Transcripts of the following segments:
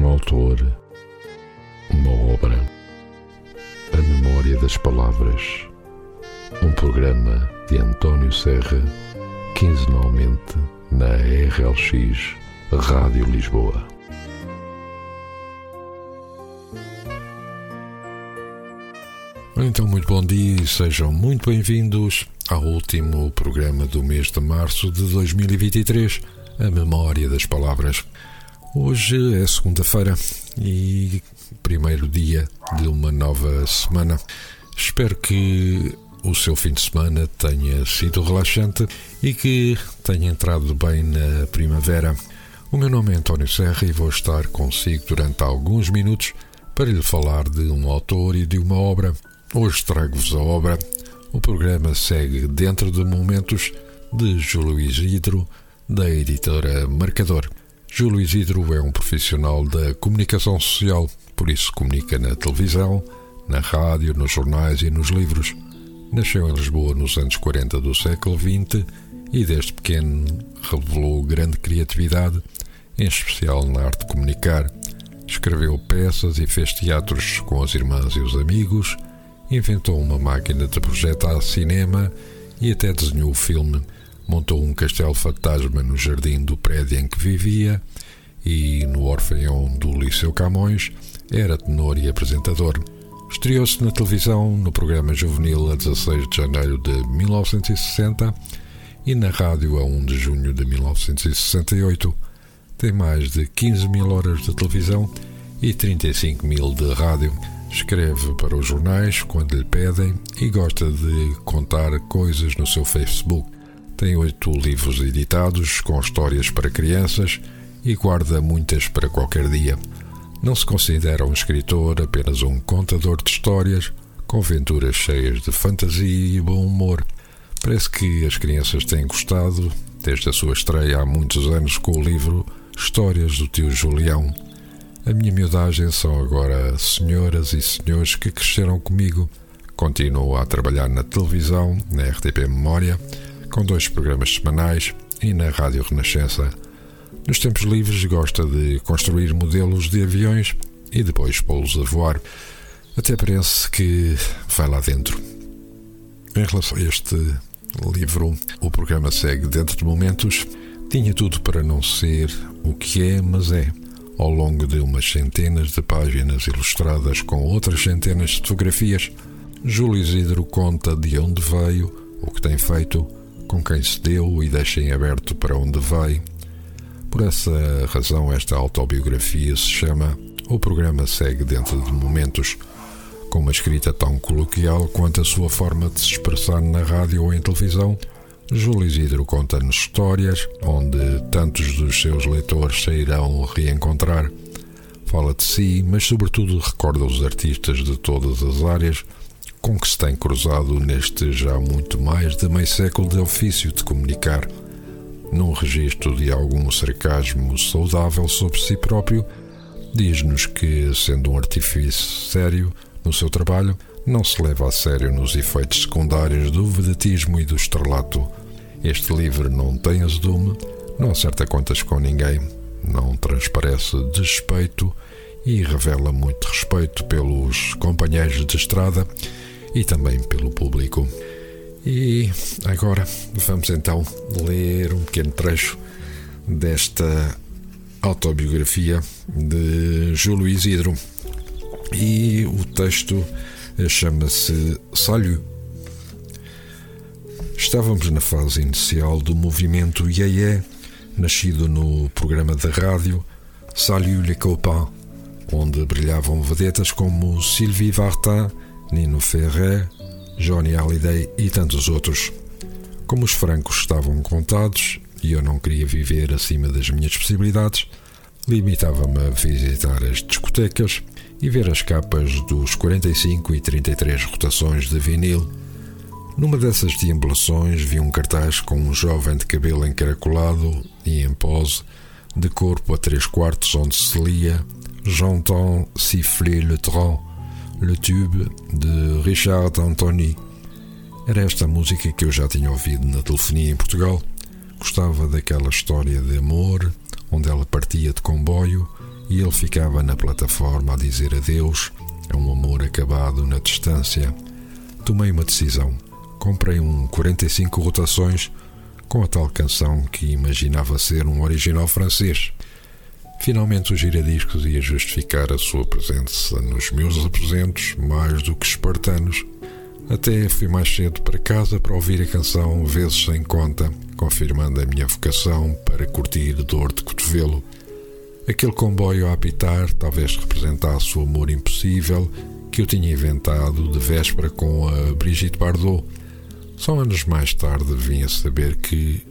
Um autor, uma obra, a memória das palavras. Um programa de António Serra, quinzenalmente na RLX Rádio Lisboa. Então, muito bom dia e sejam muito bem-vindos ao último programa do mês de março de 2023, a memória das palavras. Hoje é segunda-feira e primeiro dia de uma nova semana. Espero que o seu fim de semana tenha sido relaxante e que tenha entrado bem na primavera. O meu nome é António Serra e vou estar consigo durante alguns minutos para lhe falar de um autor e de uma obra. Hoje trago-vos a obra. O programa segue dentro de momentos de Júlio Isidro, da editora Marcador. Júlio Isidro é um profissional da comunicação social, por isso comunica na televisão, na rádio, nos jornais e nos livros. Nasceu em Lisboa nos anos 40 do século XX e desde pequeno revelou grande criatividade, em especial na arte de comunicar. Escreveu peças e fez teatros com as irmãs e os amigos, inventou uma máquina de projetar cinema e até desenhou o filme montou um castelo fantasma no jardim do prédio em que vivia e, no orfeão do Liceu Camões, era tenor e apresentador. Estreou-se na televisão no programa juvenil a 16 de janeiro de 1960 e na rádio a 1 de junho de 1968. Tem mais de 15 mil horas de televisão e 35 mil de rádio. Escreve para os jornais quando lhe pedem e gosta de contar coisas no seu Facebook. Tem oito livros editados com histórias para crianças e guarda muitas para qualquer dia. Não se considera um escritor, apenas um contador de histórias com aventuras cheias de fantasia e bom humor. Parece que as crianças têm gostado, desde a sua estreia há muitos anos com o livro Histórias do Tio Julião. A minha miudagem são agora senhoras e senhores que cresceram comigo. Continuo a trabalhar na televisão, na RTP Memória com dois programas semanais e na Rádio Renascença. Nos tempos livres gosta de construir modelos de aviões e depois pô-los a voar. Até parece que vai lá dentro. Em relação a este livro, o programa segue dentro de momentos. Tinha tudo para não ser o que é, mas é. Ao longo de umas centenas de páginas ilustradas com outras centenas de fotografias, Júlio Isidro conta de onde veio, o que tem feito, com quem se deu e deixa em aberto para onde vai. Por essa razão, esta autobiografia se chama O Programa Segue Dentro de Momentos, com uma escrita tão coloquial quanto a sua forma de se expressar na rádio ou em televisão. Júlio Isidro conta-nos histórias onde tantos dos seus leitores se irão reencontrar. Fala de si, mas sobretudo recorda os artistas de todas as áreas com que se tem cruzado neste já muito mais de meio século de ofício de comunicar, num registro de algum sarcasmo saudável sobre si próprio, diz-nos que, sendo um artifício sério no seu trabalho, não se leva a sério nos efeitos secundários do vedetismo e do estrelato. Este livro não tem azedume, não acerta contas com ninguém, não transparece despeito e revela muito respeito pelos companheiros de estrada e também pelo público. E agora vamos então ler um pequeno trecho desta autobiografia de Júlio Isidro. E o texto chama-se Salut. Estávamos na fase inicial do movimento Yeye, nascido no programa da rádio Salut les copains, onde brilhavam vedetas como Sylvie Vartan Nino Ferrer, Johnny Hallyday e tantos outros. Como os francos estavam contados e eu não queria viver acima das minhas possibilidades, limitava-me a visitar as discotecas e ver as capas dos 45 e 33 rotações de vinil. Numa dessas deambulações vi um cartaz com um jovem de cabelo encaracolado e em pose, de corpo a três quartos, onde se lia J'entends siffler le train Le Tube de Richard Anthony. Era esta música que eu já tinha ouvido na telefonia em Portugal. Gostava daquela história de amor, onde ela partia de comboio e ele ficava na plataforma a dizer adeus a um amor acabado na distância. Tomei uma decisão. Comprei um 45 rotações com a tal canção que imaginava ser um original francês. Finalmente o giradiscos ia justificar a sua presença nos meus aposentos mais do que espartanos. Até fui mais cedo para casa para ouvir a canção vezes sem conta, confirmando a minha vocação para curtir dor de cotovelo. Aquele comboio a apitar talvez representasse o amor impossível que eu tinha inventado de véspera com a Brigitte Bardot. Só anos mais tarde vim a saber que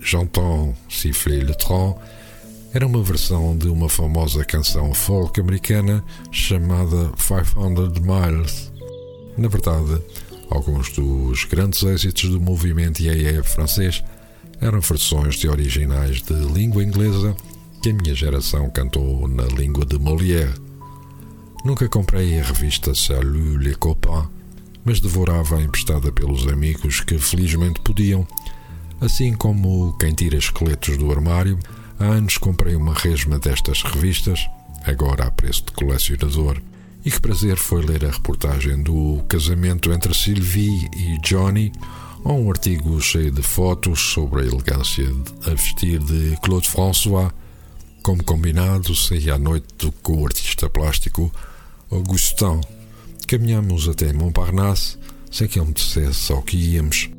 le train era uma versão de uma famosa canção folk americana chamada 500 Miles. Na verdade, alguns dos grandes êxitos do movimento IAE francês eram versões de originais de língua inglesa que a minha geração cantou na língua de Molière. Nunca comprei a revista Salut les copains, mas devorava a emprestada pelos amigos que felizmente podiam, assim como quem tira esqueletos do armário Há anos comprei uma resma destas revistas, agora a preço de colecionador, e que prazer foi ler a reportagem do casamento entre Sylvie e Johnny, ou um artigo cheio de fotos sobre a elegância a vestir de Claude François. Como combinado, saí à noite com o artista plástico Augustin. Caminhamos até Montparnasse, sem que ele me dissesse ao que íamos.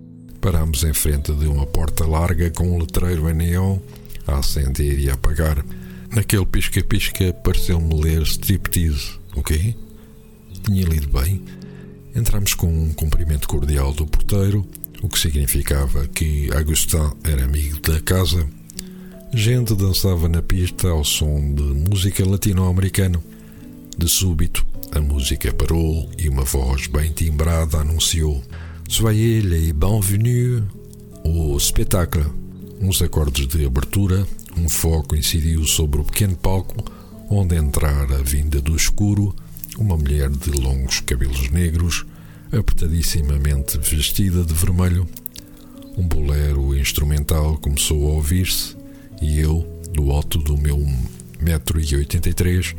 Parámos em frente de uma porta larga com um letreiro em neon a acender e a apagar. Naquele pisca-pisca pareceu-me ler striptease. O quê? Tinha lido bem. Entramos com um cumprimento cordial do porteiro, o que significava que Agustin era amigo da casa. Gente dançava na pista ao som de música latino-americana. De súbito, a música parou e uma voz bem timbrada anunciou: Soyez les bienvenus au spectacle uns acordes de abertura, um foco incidiu sobre o pequeno palco, onde entrara a vinda do escuro uma mulher de longos cabelos negros, apertadissimamente vestida de vermelho. Um bolero instrumental começou a ouvir-se e eu, do alto do meu metro e oitenta e três,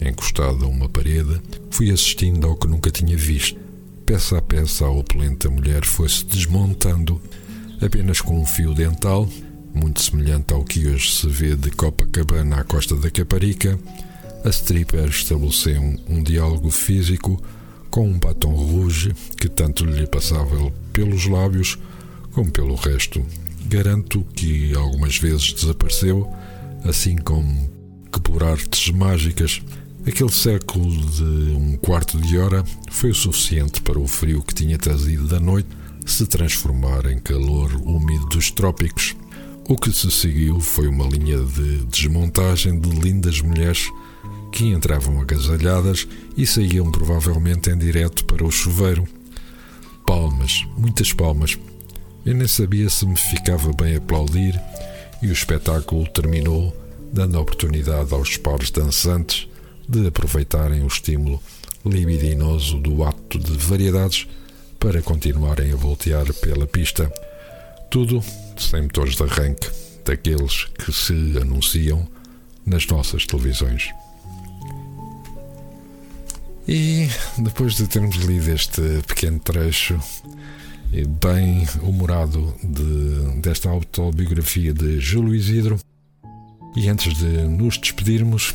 encostado a uma parede, fui assistindo ao que nunca tinha visto. Peça a peça a opulenta mulher foi-se desmontando, apenas com um fio dental muito semelhante ao que hoje se vê de Copacabana à costa da Caparica, a stripper estabeleceu um, diálogo físico com um batom rouge que tanto lhe passava pelos lábios como pelo resto. Garanto que algumas vezes desapareceu, assim como que por artes mágicas Aquele século de um quarto de hora foi o suficiente para o frio que tinha trazido da noite se transformar em calor úmido dos trópicos. O que se seguiu foi uma linha de desmontagem de lindas mulheres que entravam agasalhadas e saíam provavelmente em direto para o chuveiro. Palmas, muitas palmas. Eu nem sabia se me ficava bem aplaudir e o espetáculo terminou, dando oportunidade aos pares dançantes de aproveitarem o estímulo libidinoso do ato de variedades para continuarem a voltear pela pista. Tudo sem motores de arranque, daqueles que se anunciam nas nossas televisões. E depois de termos lido este pequeno trecho bem humorado de, desta autobiografia de Júlio Isidro, e antes de nos despedirmos,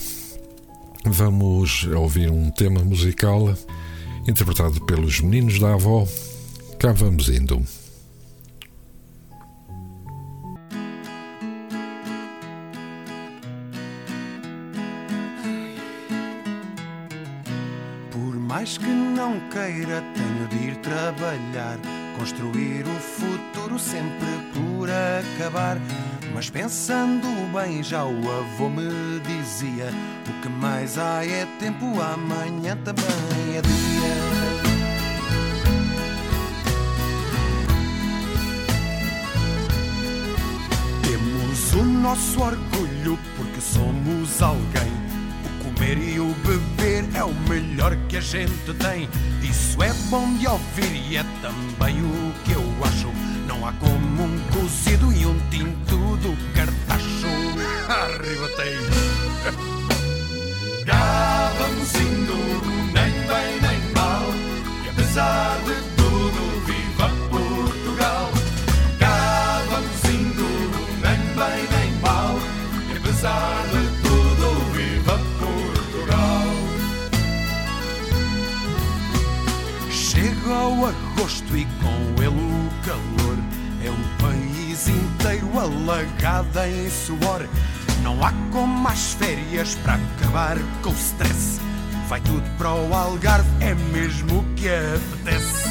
vamos ouvir um tema musical interpretado pelos meninos da avó. Cá vamos indo. mais que não queira, tenho de ir trabalhar. Construir o futuro sempre por acabar. Mas pensando bem, já o avô me dizia: O que mais há é tempo, amanhã também é dia. nosso orgulho, porque somos alguém. O comer e o beber é o melhor que a gente tem. Isso é bom de ouvir e é também o que eu acho. Não há como um cozido e um tinto do cartacho. Arribatei! Já vamos indo, nem bem nem mal, e apesar de e com ele o calor, é um país inteiro alagado em suor. Não há como as férias para acabar com o stress. Vai tudo para o Algarve, é mesmo o que apetece.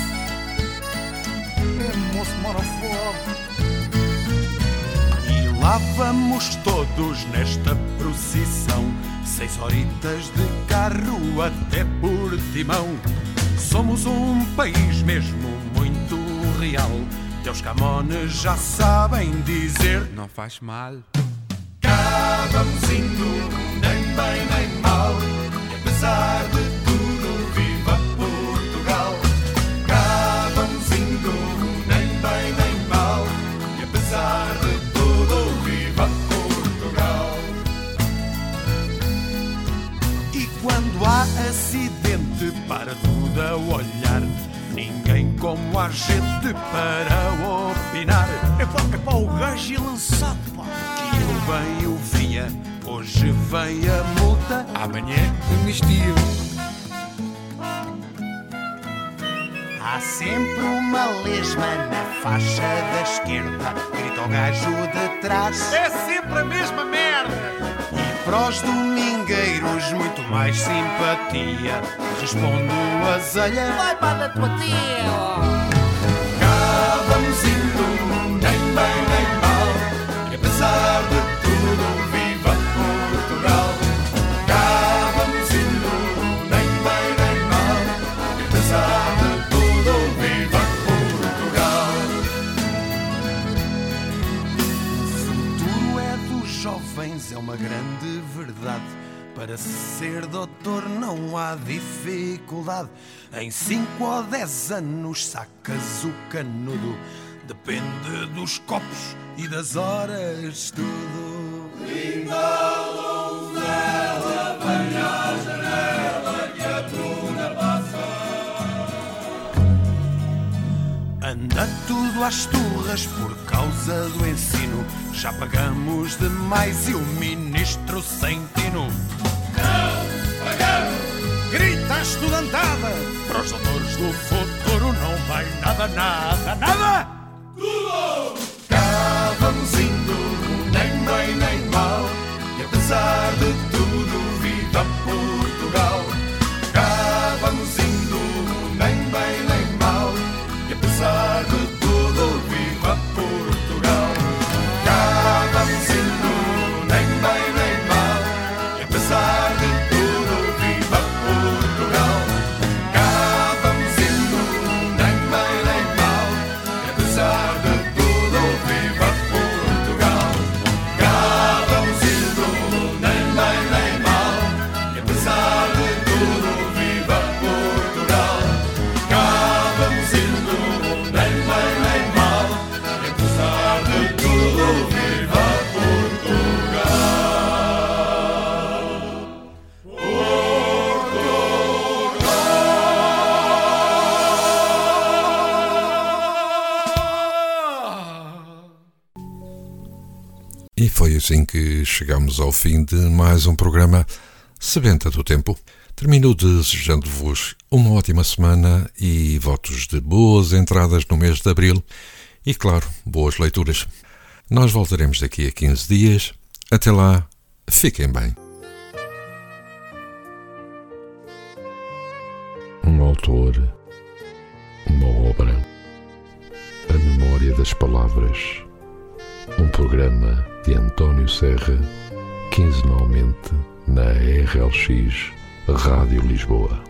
Moço E lá vamos todos nesta procissão. Seis horitas de carro até Portimão. Somos um país mesmo muito real. Teus camones já sabem dizer: Não faz mal. Cá vamos indo, nem bem nem a gente para opinar. É pá, é pá, o gajo é lançado, pá. Que eu bem o vinha, hoje vem a multa. Amanhã, amnistia. Há sempre uma lesma na faixa da esquerda. Grita o gajo de trás. É sempre a mesma merda. E para os domingueiros, muito mais simpatia. Respondo o azelha. Vai para a tua tia! Dificuldade. Em 5 ou 10 anos sacas o canudo. Depende dos copos e das horas, tudo. Anda tudo às turras por causa do ensino. Já pagamos demais e o ministro sem tino. Grita estudantada Para os doutores do futuro não vai nada, nada assim que chegamos ao fim de mais um programa Sebenta do Tempo. Termino desejando-vos uma ótima semana e votos de boas entradas no mês de abril e, claro, boas leituras. Nós voltaremos daqui a 15 dias. Até lá, fiquem bem. Um autor, uma obra, a memória das palavras. Um programa de António Serra, quinzenalmente na RLX Rádio Lisboa.